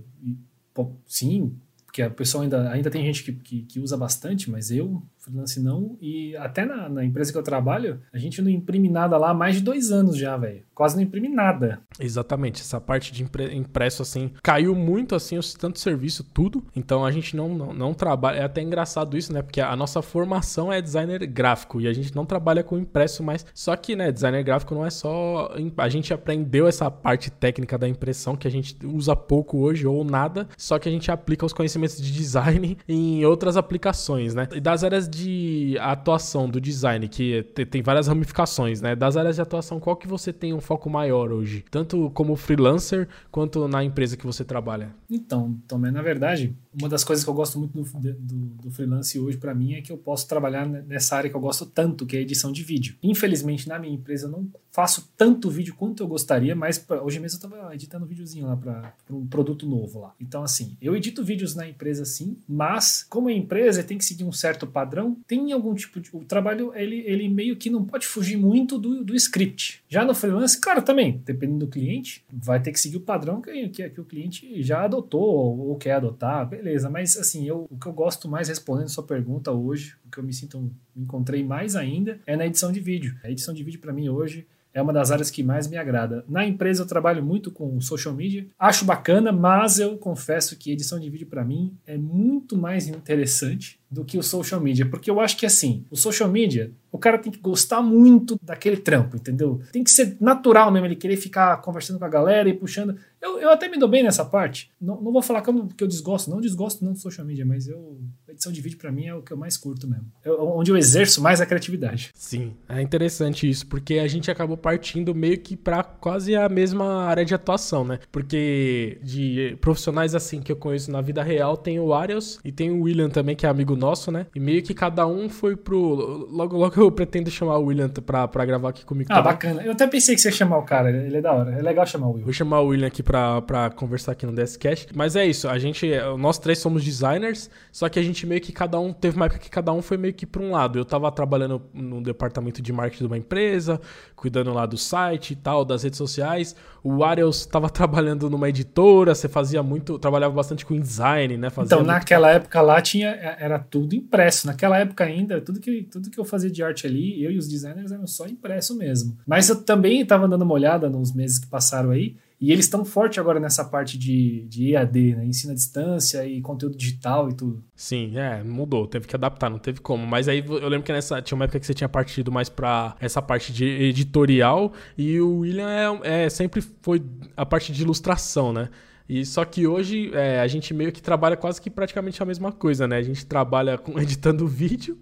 sim, porque a pessoa ainda, ainda tem gente que, que, que usa bastante, mas eu, freelance não. E até na, na, empresa que eu trabalho, a gente não imprime nada lá há mais de dois anos já, velho. Quase não imprime nada. Exatamente. Essa parte de impresso, assim, caiu muito, assim, tanto serviço, tudo. Então a gente não, não, não, trabalha. É até engraçado isso, né? Porque a nossa formação é designer gráfico e a gente não trabalha com impresso mais. Só que, né, designer gráfico não é só. A gente aprendeu essa parte técnica da impressão que a gente usa pouco hoje ou nada, só que a gente aplica os conhecimentos de design <laughs> em outras aplicações, né? E das áreas de atuação do design, que tem várias ramificações, né? Das áreas de atuação, qual que você tem um foco maior hoje? Tanto como freelancer, quanto na empresa que você trabalha? Então, também, na verdade, uma das coisas que eu gosto muito do, do, do freelance hoje para mim é que eu posso trabalhar nessa área que eu gosto tanto, que é a edição de vídeo. Infelizmente, na minha empresa eu não faço tanto vídeo quanto eu gostaria, mas pra, hoje mesmo eu estava editando um videozinho lá para um produto novo lá. Então, assim, eu edito vídeos na empresa sim, mas como a empresa tem que seguir um certo padrão, tem algum tipo de. O trabalho, ele, ele meio que não pode fugir muito do, do script. Já no freelance, claro, também, dependendo do cliente, vai ter que seguir o padrão que, que, que o cliente já adotou ou, ou quer adotar, beleza. Mas, assim, eu, o que eu gosto mais respondendo sua pergunta hoje, o que eu me sinto, me encontrei mais ainda, é na edição de vídeo. A edição de vídeo, para mim, hoje é uma das áreas que mais me agrada. Na empresa eu trabalho muito com social media, acho bacana, mas eu confesso que edição de vídeo para mim é muito mais interessante do que o social media, porque eu acho que assim, o social media, o cara tem que gostar muito daquele trampo, entendeu? Tem que ser natural mesmo, ele querer ficar conversando com a galera e puxando. Eu, eu até me dou bem nessa parte. Não, não vou falar que eu, que eu desgosto, não desgosto não do social media, mas eu edição de vídeo para mim é o que eu mais curto mesmo. É onde eu exerço mais a criatividade. Sim, é interessante isso, porque a gente acabou partindo meio que para quase a mesma área de atuação, né? Porque de profissionais assim que eu conheço na vida real, tem o Ariels e tem o William também, que é amigo nosso, né? E meio que cada um foi pro. Logo, logo eu pretendo chamar o William pra, pra gravar aqui comigo. Ah, também. bacana. Eu até pensei que você ia chamar o cara, ele é da hora. É legal chamar o William. Vou chamar o William aqui pra, pra conversar aqui no DSCast. Mas é isso, a gente. Nós três somos designers, só que a gente meio que cada um. Teve uma época que cada um foi meio que pra um lado. Eu tava trabalhando no departamento de marketing de uma empresa, cuidando lá do site e tal, das redes sociais. O Ariels tava <laughs> trabalhando numa editora, você fazia muito. Trabalhava bastante com design, né? Fazia então, naquela época lá tinha. Era tudo impresso. Naquela época ainda, tudo que, tudo que eu fazia de arte ali, eu e os designers eram só impresso mesmo. Mas eu também estava dando uma olhada nos meses que passaram aí. E eles estão forte agora nessa parte de, de EAD, né? Ensino à distância e conteúdo digital e tudo. Sim, é, mudou, teve que adaptar, não teve como. Mas aí eu lembro que nessa tinha uma época que você tinha partido mais para essa parte de editorial e o William é, é, sempre foi a parte de ilustração, né? E só que hoje é, a gente meio que trabalha quase que praticamente a mesma coisa, né? A gente trabalha com, <laughs> editando vídeo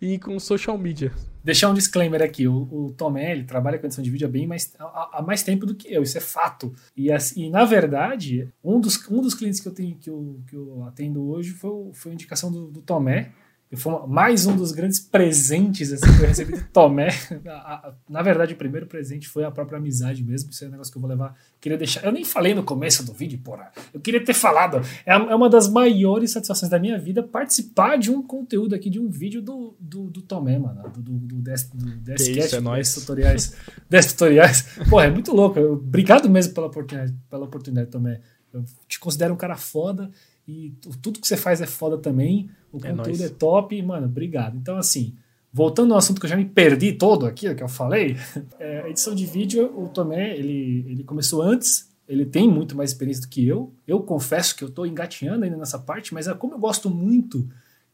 e com social media. Deixar um disclaimer aqui: o, o Tomé ele trabalha com edição de vídeo há bem mais, há, há mais tempo do que eu, isso é fato. E, assim, na verdade, um dos, um dos clientes que eu tenho que eu, que eu atendo hoje foi, foi a indicação do, do Tomé foi mais um dos grandes presentes assim, que eu recebi do Tomé. <laughs> Na verdade, o primeiro presente foi a própria amizade mesmo. Isso é um negócio que eu vou levar. Queria deixar. Eu nem falei no começo do vídeo, porra. Eu queria ter falado. É, é uma das maiores satisfações da minha vida participar de um conteúdo aqui, de um vídeo do, do, do Tomé, mano. Do, do, do, Des, do Descast, é tutoriais. 10 <laughs> tutoriais. Porra, é muito louco. Obrigado mesmo pela oportunidade, pela oportunidade, Tomé. Eu te considero um cara foda e tudo que você faz é foda também. O é conteúdo nóis. é top. E, mano, obrigado. Então, assim, voltando ao assunto que eu já me perdi todo aqui, que eu falei, <laughs> é, a edição de vídeo, o Tomé, ele, ele começou antes. Ele tem muito mais experiência do que eu. Eu confesso que eu estou engatinhando ainda nessa parte, mas é como eu gosto muito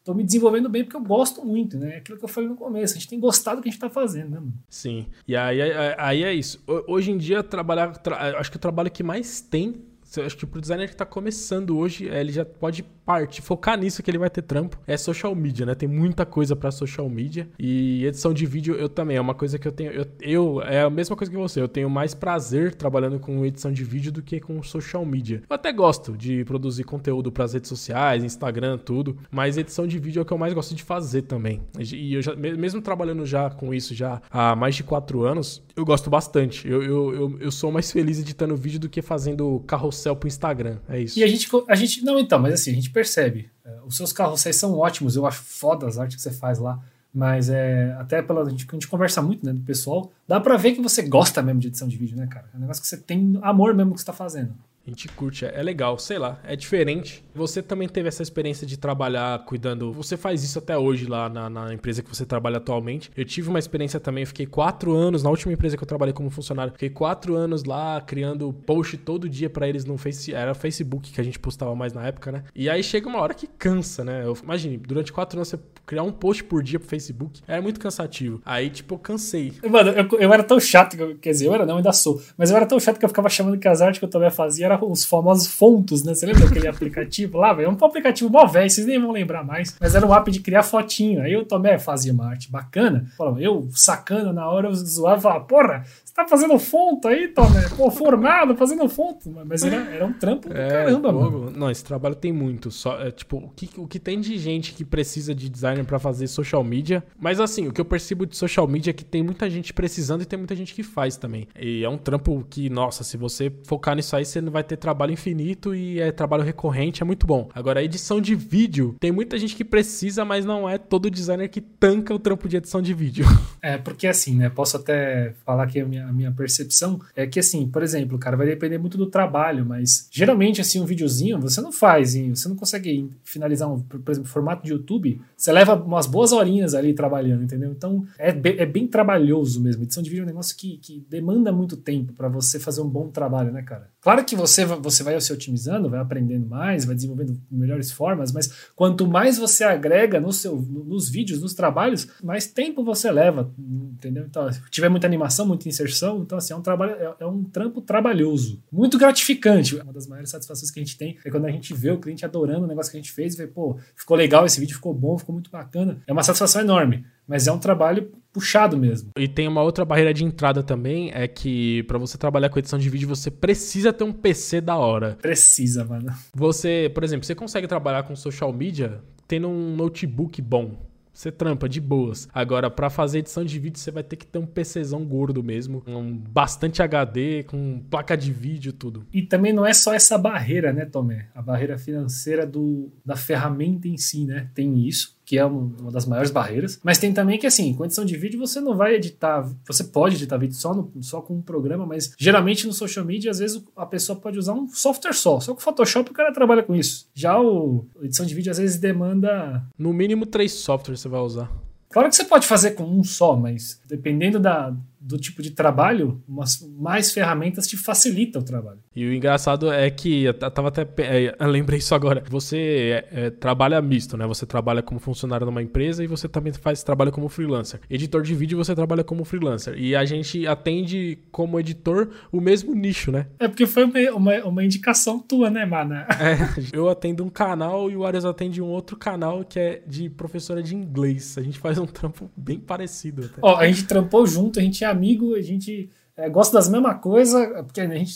tô me desenvolvendo bem porque eu gosto muito, né? Aquilo que eu falei no começo, a gente tem gostado do que a gente tá fazendo, né, mano? Sim. E aí, aí, aí é isso. Hoje em dia, trabalhar. Tra... Acho que o trabalho que mais tem acho que pro designer que tá começando hoje, é, ele já pode partir, focar nisso que ele vai ter trampo. É social media, né? Tem muita coisa para social media. E edição de vídeo eu também. É uma coisa que eu tenho. Eu, eu, É a mesma coisa que você. Eu tenho mais prazer trabalhando com edição de vídeo do que com social media. Eu até gosto de produzir conteúdo para as redes sociais, Instagram, tudo. Mas edição de vídeo é o que eu mais gosto de fazer também. E eu já, mesmo trabalhando já com isso já há mais de quatro anos, eu gosto bastante. Eu, eu, eu, eu sou mais feliz editando vídeo do que fazendo carrossel pro Instagram. É isso. E a gente, a gente. Não, então, mas assim, a gente percebe. É, os seus carrosséis são ótimos, eu acho foda as artes que você faz lá. Mas é. Até pela. A gente, a gente conversa muito, né, do pessoal. Dá pra ver que você gosta mesmo de edição de vídeo, né, cara? É um negócio que você tem amor mesmo que você tá fazendo. A gente curte, é, é legal, sei lá, é diferente. Você também teve essa experiência de trabalhar cuidando. Você faz isso até hoje lá na, na, empresa que você trabalha atualmente. Eu tive uma experiência também, fiquei quatro anos, na última empresa que eu trabalhei como funcionário, fiquei quatro anos lá criando post todo dia para eles no Face. Era Facebook que a gente postava mais na época, né? E aí chega uma hora que cansa, né? Eu, imagine, durante quatro anos você criar um post por dia pro Facebook era muito cansativo. Aí, tipo, eu cansei. Mano, eu, eu era tão chato, quer dizer, eu era não, ainda sou, mas eu era tão chato que eu ficava chamando que as artes que eu também fazia eram os famosos fontos, né? Você lembra daquele <laughs> aplicativo lá, velho? É um aplicativo mó velho, vocês nem vão lembrar mais. Mas era um app de criar fotinho. Aí eu também fazia uma arte bacana. Eu sacana na hora, eu zoava porra, tá fazendo fonte aí, Tomé? Pô, formado, fazendo fonte. Mas era, era um trampo é, caramba, pô, mano. Não, esse trabalho tem muito. Só, é, tipo, o que, o que tem de gente que precisa de designer para fazer social media. Mas assim, o que eu percebo de social media é que tem muita gente precisando e tem muita gente que faz também. E é um trampo que, nossa, se você focar nisso aí, você não vai ter trabalho infinito e é trabalho recorrente, é muito bom. Agora, a edição de vídeo, tem muita gente que precisa, mas não é todo designer que tanca o trampo de edição de vídeo. <laughs> É, porque assim, né? Posso até falar que a minha, a minha percepção é que, assim, por exemplo, cara, vai depender muito do trabalho, mas geralmente, assim, um videozinho você não faz, hein? você não consegue finalizar, um, por exemplo, formato de YouTube, você leva umas boas horinhas ali trabalhando, entendeu? Então, é, be, é bem trabalhoso mesmo. Edição de vídeo é um negócio que, que demanda muito tempo para você fazer um bom trabalho, né, cara? Claro que você, você vai se otimizando, vai aprendendo mais, vai desenvolvendo melhores formas, mas quanto mais você agrega no seu, nos vídeos, nos trabalhos, mais tempo você leva, entendeu? Então, se tiver muita animação, muita inserção, então assim, é um trabalho, é, é, um trampo trabalhoso, muito gratificante. Uma das maiores satisfações que a gente tem é quando a gente vê o cliente adorando o negócio que a gente fez e vê, pô, ficou legal esse vídeo, ficou bom, ficou muito bacana. É uma satisfação enorme mas é um trabalho puxado mesmo. E tem uma outra barreira de entrada também, é que para você trabalhar com edição de vídeo, você precisa ter um PC da hora. Precisa, mano. Você, por exemplo, você consegue trabalhar com social media tendo um notebook bom. Você trampa de boas. Agora, para fazer edição de vídeo, você vai ter que ter um PCzão gordo mesmo, um bastante HD, com placa de vídeo, tudo. E também não é só essa barreira, né, Tomé? A barreira financeira do, da ferramenta em si, né? Tem isso que é uma das maiores barreiras. Mas tem também que, assim, com edição de vídeo você não vai editar, você pode editar vídeo só, no, só com um programa, mas geralmente no social media, às vezes a pessoa pode usar um software só. Só com Photoshop o cara trabalha com isso. Já o edição de vídeo às vezes demanda. No mínimo três softwares você vai usar. Claro que você pode fazer com um só, mas dependendo da, do tipo de trabalho, umas, mais ferramentas te facilitam o trabalho. E o engraçado é que, eu tava até. É, eu lembrei isso agora. Você é, é, trabalha misto, né? Você trabalha como funcionário numa empresa e você também faz trabalho como freelancer. Editor de vídeo você trabalha como freelancer. E a gente atende como editor o mesmo nicho, né? É porque foi uma, uma, uma indicação tua, né, Mana? É, <laughs> eu atendo um canal e o Arias atende um outro canal que é de professora de inglês. A gente faz um trampo bem parecido. Até. Ó, a gente trampou junto, a gente é amigo, a gente é, gosta das mesmas coisas, porque a gente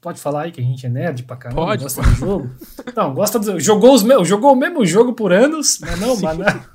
pode falar aí que a gente é nerd pra caramba, pode, gosta pode. do jogo. Não, gosta do jogou os jogou o mesmo jogo por anos, mas não, mano. <laughs>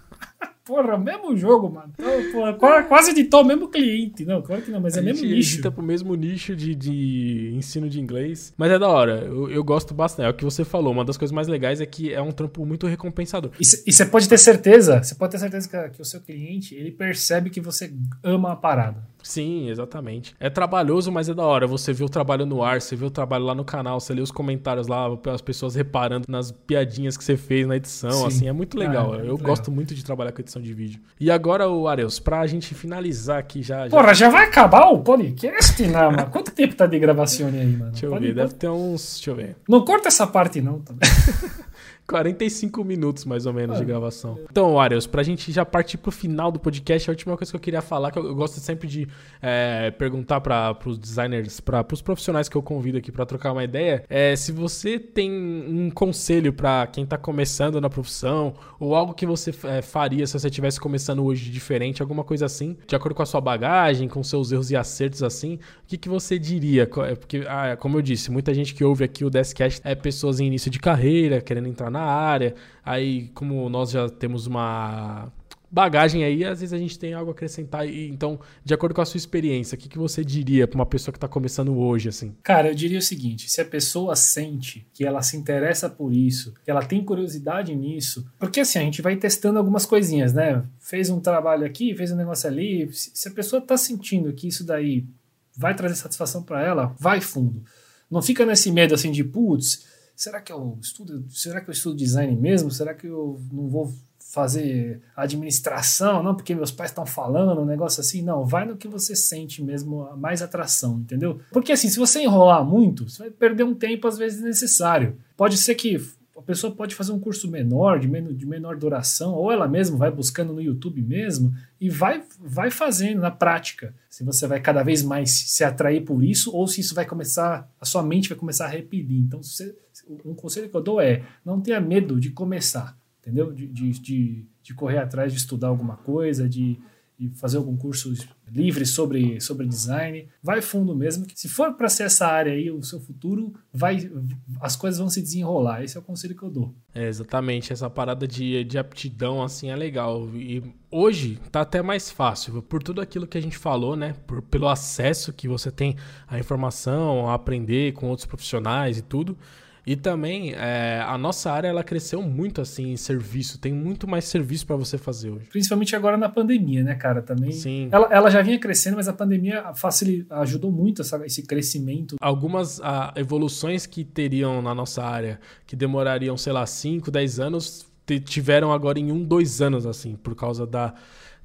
Porra, mesmo jogo, mano. Então, porra, quase editou o mesmo cliente. Não, claro que não, mas é mesmo nicho. Edita pro mesmo nicho de, de ensino de inglês. Mas é da hora. Eu, eu gosto bastante. É o que você falou. Uma das coisas mais legais é que é um trampo muito recompensador. E você pode ter certeza, você pode ter certeza que, que o seu cliente, ele percebe que você ama a parada. Sim, exatamente. É trabalhoso, mas é da hora. Você vê o trabalho no ar, você vê o trabalho lá no canal, você lê os comentários lá, as pessoas reparando nas piadinhas que você fez na edição, Sim. assim, é muito legal. Ah, é muito Eu legal. gosto muito de trabalhar com edição de vídeo. E agora, o Areus, pra gente finalizar aqui já. Porra, já vai acabar o podcast, não, mano? Quanto tempo tá de gravação aí, mano? Deixa eu Pode ver, deve ter uns. Deixa eu ver. Não corta essa parte, não, também. <laughs> 45 minutos, mais ou menos, de gravação. Então, Arius, pra gente já partir pro final do podcast, a última coisa que eu queria falar, que eu, eu gosto sempre de é, perguntar para pros designers, para pros profissionais que eu convido aqui para trocar uma ideia, é se você tem um conselho para quem tá começando na profissão, ou algo que você é, faria se você estivesse começando hoje diferente, alguma coisa assim, de acordo com a sua bagagem, com seus erros e acertos assim, o que, que você diria? É, porque, ah, como eu disse, muita gente que ouve aqui o Deskcast é pessoas em início de carreira, querendo entrar na na área. Aí, como nós já temos uma bagagem aí, às vezes a gente tem algo a acrescentar. E, então, de acordo com a sua experiência, o que, que você diria para uma pessoa que está começando hoje, assim? Cara, eu diria o seguinte: se a pessoa sente que ela se interessa por isso, que ela tem curiosidade nisso, porque assim, a gente vai testando algumas coisinhas, né? Fez um trabalho aqui, fez um negócio ali. Se a pessoa está sentindo que isso daí vai trazer satisfação para ela, vai fundo. Não fica nesse medo assim de, putz, será que eu estudo, será que eu estudo design mesmo? Será que eu não vou fazer administração, não, porque meus pais estão falando, um negócio assim, não, vai no que você sente mesmo, mais atração, entendeu? Porque assim, se você enrolar muito, você vai perder um tempo às vezes necessário. Pode ser que a pessoa pode fazer um curso menor, de menor, de menor duração, ou ela mesma vai buscando no YouTube mesmo e vai, vai fazendo na prática. Se você vai cada vez mais se atrair por isso, ou se isso vai começar, a sua mente vai começar a repelir. Então, você, um conselho que eu dou é: não tenha medo de começar, entendeu? De, de, de, de correr atrás de estudar alguma coisa, de e fazer algum curso livre sobre, sobre design. Vai fundo mesmo. Se for para ser essa área aí, o seu futuro, vai, as coisas vão se desenrolar. Esse é o conselho que eu dou. É, exatamente. Essa parada de, de aptidão, assim, é legal. E hoje tá até mais fácil, por tudo aquilo que a gente falou, né? Por, pelo acesso que você tem à informação, a aprender com outros profissionais e tudo. E também é, a nossa área ela cresceu muito assim em serviço, tem muito mais serviço para você fazer hoje. Principalmente agora na pandemia, né, cara? Também. Sim. Ela, ela já vinha crescendo, mas a pandemia facil, ajudou muito essa, esse crescimento. Algumas a, evoluções que teriam na nossa área, que demorariam, sei lá, 5, 10 anos, tiveram agora em um, dois anos, assim, por causa da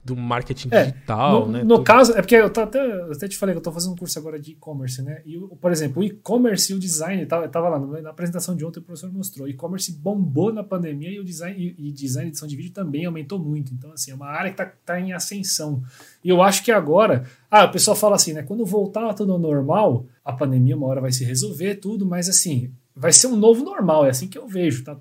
do marketing é, digital, no, né? No caso, é porque eu, até, eu até te falei que eu tô fazendo um curso agora de e-commerce, né? E, por exemplo, o e-commerce e o design, tava, tava lá na apresentação de ontem o professor mostrou, e-commerce bombou na pandemia e o design e, e design edição de vídeo também aumentou muito. Então, assim, é uma área que tá, tá em ascensão. E eu acho que agora, ah, o pessoal fala assim, né? Quando voltar tudo ao normal, a pandemia uma hora vai se resolver, tudo, mas assim, vai ser um novo normal, é assim que eu vejo, tá?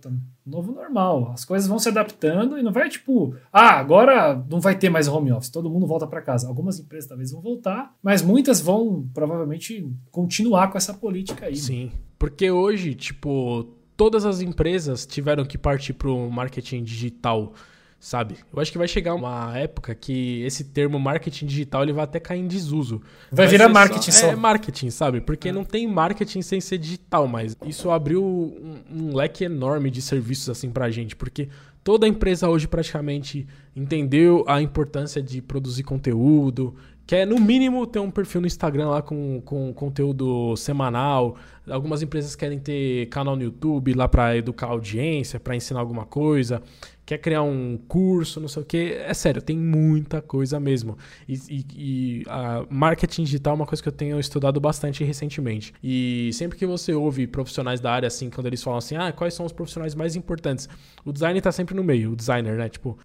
Novo normal. As coisas vão se adaptando e não vai tipo, ah, agora não vai ter mais home office, todo mundo volta para casa. Algumas empresas talvez vão voltar, mas muitas vão provavelmente continuar com essa política aí. Sim, né? porque hoje, tipo, todas as empresas tiveram que partir para o marketing digital sabe? Eu acho que vai chegar uma época que esse termo marketing digital ele vai até cair em desuso. Vai, vai virar marketing só, só. É marketing, sabe? Porque é. não tem marketing sem ser digital, mas isso abriu um, um leque enorme de serviços assim pra gente, porque toda empresa hoje praticamente entendeu a importância de produzir conteúdo, quer no mínimo ter um perfil no Instagram lá com, com conteúdo semanal. Algumas empresas querem ter canal no YouTube lá para educar a audiência, para ensinar alguma coisa quer criar um curso, não sei o que. É sério, tem muita coisa mesmo. E, e, e marketing digital é uma coisa que eu tenho estudado bastante recentemente. E sempre que você ouve profissionais da área, assim, quando eles falam assim, ah, quais são os profissionais mais importantes? O design está sempre no meio, o designer, né? Tipo,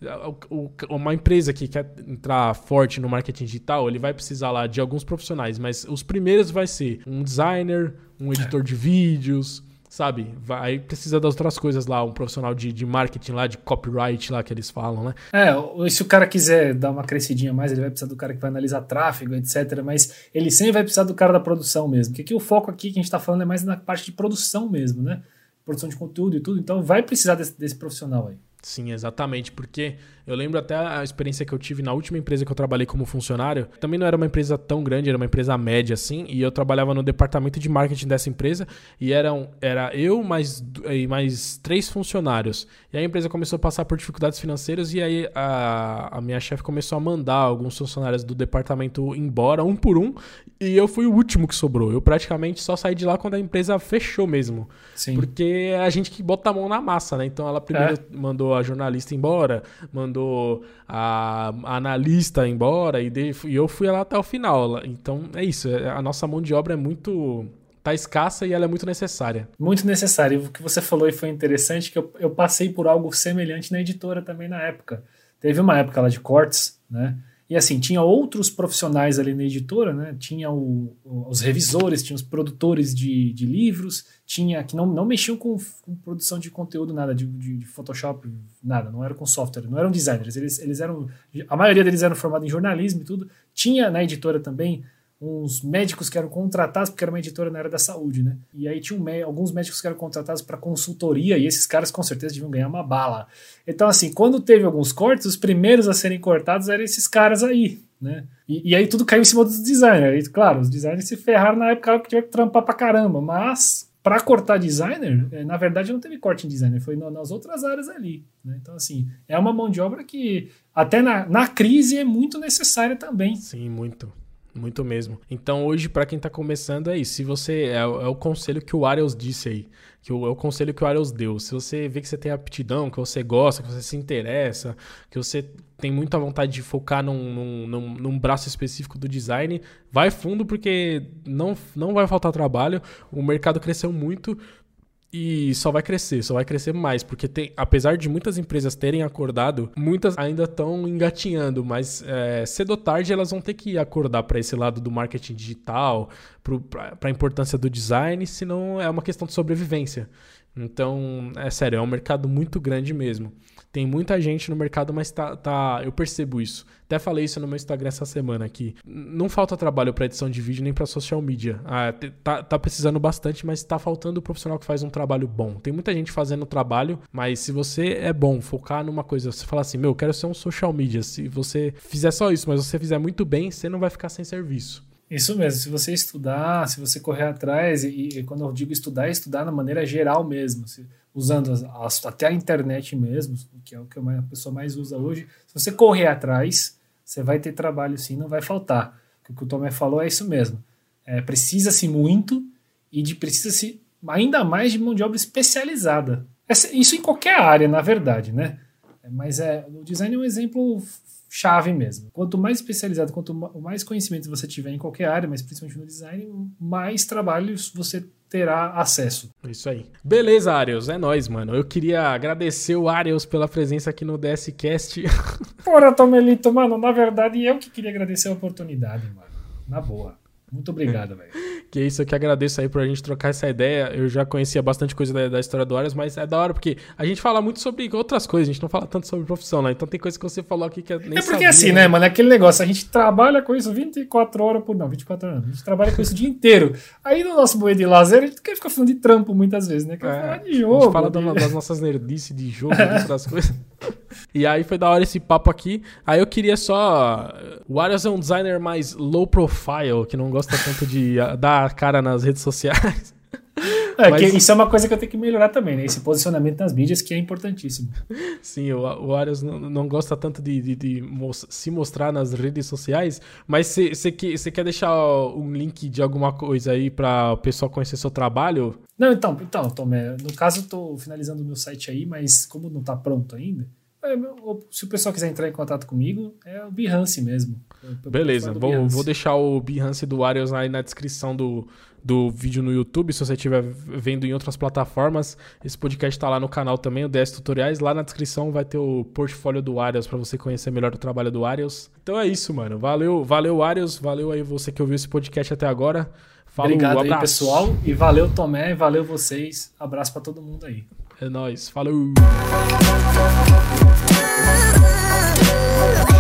o, o, uma empresa que quer entrar forte no marketing digital, ele vai precisar lá de alguns profissionais, mas os primeiros vai ser um designer, um editor de vídeos, sabe? Vai precisa das outras coisas lá, um profissional de, de marketing lá, de copyright lá que eles falam, né? É, se o cara quiser dar uma crescidinha mais, ele vai precisar do cara que vai analisar tráfego, etc. Mas ele sempre vai precisar do cara da produção mesmo. Porque aqui o foco aqui que a gente está falando é mais na parte de produção mesmo, né? Produção de conteúdo e tudo. Então vai precisar desse, desse profissional aí. Sim, exatamente, porque eu lembro até a experiência que eu tive na última empresa que eu trabalhei como funcionário. Também não era uma empresa tão grande, era uma empresa média assim, e eu trabalhava no departamento de marketing dessa empresa e eram, era eu mais, e mais três funcionários. E a empresa começou a passar por dificuldades financeiras e aí a, a minha chefe começou a mandar alguns funcionários do departamento embora, um por um, e eu fui o último que sobrou. Eu praticamente só saí de lá quando a empresa fechou mesmo. Sim. Porque é a gente que bota a mão na massa, né? Então ela primeiro é. mandou a jornalista embora, mandou a, a analista embora e, de, e eu fui lá até o final. Então é isso, é, a nossa mão de obra é muito tá escassa e ela é muito necessária. Muito necessária. O que você falou e foi interessante, que eu, eu passei por algo semelhante na editora também na época. Teve uma época lá de cortes, né? E assim, tinha outros profissionais ali na editora, né? Tinha o, os revisores, tinha os produtores de, de livros, tinha que não, não mexiam com, com produção de conteúdo, nada, de, de, de, Photoshop, nada, não era com software, não eram designers, eles, eles eram. A maioria deles eram formados em jornalismo e tudo. Tinha na editora também uns médicos que eram contratados, porque era uma editora na área da saúde, né? E aí tinha um, alguns médicos que eram contratados para consultoria, e esses caras com certeza deviam ganhar uma bala. Então, assim, quando teve alguns cortes, os primeiros a serem cortados eram esses caras aí, né? E, e aí tudo caiu em cima dos designers. E, claro, os designers se ferraram na época que tiveram que trampar pra caramba, mas para cortar designer, eh, na verdade não teve corte em designer, foi nas outras áreas ali. Né? Então, assim, é uma mão de obra que até na, na crise é muito necessária também. Sim, muito. Muito mesmo. Então, hoje, para quem tá começando, é isso. Se você. É, é, o conselho que o Ariels disse aí. Que o, é o conselho que o Ariels deu. Se você vê que você tem aptidão, que você gosta, que você se interessa, que você tem muita vontade de focar num, num, num, num braço específico do design, vai fundo, porque não, não vai faltar trabalho. O mercado cresceu muito e só vai crescer, só vai crescer mais, porque tem, apesar de muitas empresas terem acordado, muitas ainda estão engatinhando, mas é, cedo ou tarde elas vão ter que acordar para esse lado do marketing digital, para a importância do design, senão é uma questão de sobrevivência. Então, é sério, é um mercado muito grande mesmo. Tem muita gente no mercado, mas tá, tá, eu percebo isso. Até falei isso no meu Instagram essa semana aqui. Não falta trabalho para edição de vídeo nem para social media. Ah, tá, tá precisando bastante, mas tá faltando o profissional que faz um trabalho bom. Tem muita gente fazendo trabalho, mas se você é bom focar numa coisa, você fala assim, meu, eu quero ser um social media. Se você fizer só isso, mas você fizer muito bem, você não vai ficar sem serviço. Isso mesmo, se você estudar, se você correr atrás, e, e quando eu digo estudar, é estudar na maneira geral mesmo, se, usando as, as, até a internet mesmo, que é o que a pessoa mais usa hoje. Se você correr atrás, você vai ter trabalho sim, não vai faltar. O que o Tomé falou é isso mesmo. É, Precisa-se muito e de precisa-se ainda mais de mão de obra especializada. Isso em qualquer área, na verdade, né? É, mas é, o design é um exemplo chave mesmo. Quanto mais especializado, quanto mais conhecimento você tiver em qualquer área, mas principalmente no design, mais trabalhos você terá acesso. Isso aí. Beleza, Ariels, é nóis, mano. Eu queria agradecer o Ariels pela presença aqui no DSCast. <laughs> Porra, Tomelito, mano, na verdade eu que queria agradecer a oportunidade, mano. Na boa. Muito obrigado, velho. <laughs> Que isso, eu que agradeço aí por a gente trocar essa ideia. Eu já conhecia bastante coisa da, da, história do Arias, mas é da hora porque a gente fala muito sobre outras coisas, a gente não fala tanto sobre profissão, né? Então tem coisa que você falou aqui que eu nem É porque sabia, assim, né, mano? É aquele negócio, a gente trabalha com isso 24 horas por. Não, 24 horas. A gente trabalha com isso o dia inteiro. Aí no nosso moeda de lazer, a gente quer ficar falando de trampo muitas vezes, né? Quer é, falar de jogo. A gente fala de... das nossas nerdices de jogo, <laughs> das coisas. E aí foi da hora esse papo aqui. Aí eu queria só. O Arias é um designer mais low profile, que não gosta tanto de dar cara nas redes sociais. <laughs> É, Mas... isso é uma coisa que eu tenho que melhorar também, né? Esse posicionamento nas mídias que é importantíssimo. Sim, o, o Arias não, não gosta tanto de, de, de se mostrar nas redes sociais, mas você quer deixar um link de alguma coisa aí para o pessoal conhecer seu trabalho? Não, então, então Tomé, no caso eu tô finalizando o meu site aí, mas como não tá pronto ainda, é, se o pessoal quiser entrar em contato comigo, é o Behance mesmo. Beleza, vou, vou deixar o Behance do Arias aí na descrição do, do vídeo no YouTube, se você estiver vendo em outras plataformas. Esse podcast está lá no canal também, o DS Tutoriais. Lá na descrição vai ter o portfólio do Arias para você conhecer melhor o trabalho do Arias. Então é isso, mano. Valeu, valeu Arias, valeu aí você que ouviu esse podcast até agora. Falou, Obrigado um aí, pessoal. E valeu, Tomé, valeu vocês. Abraço para todo mundo aí. É nóis. Falou. <laughs>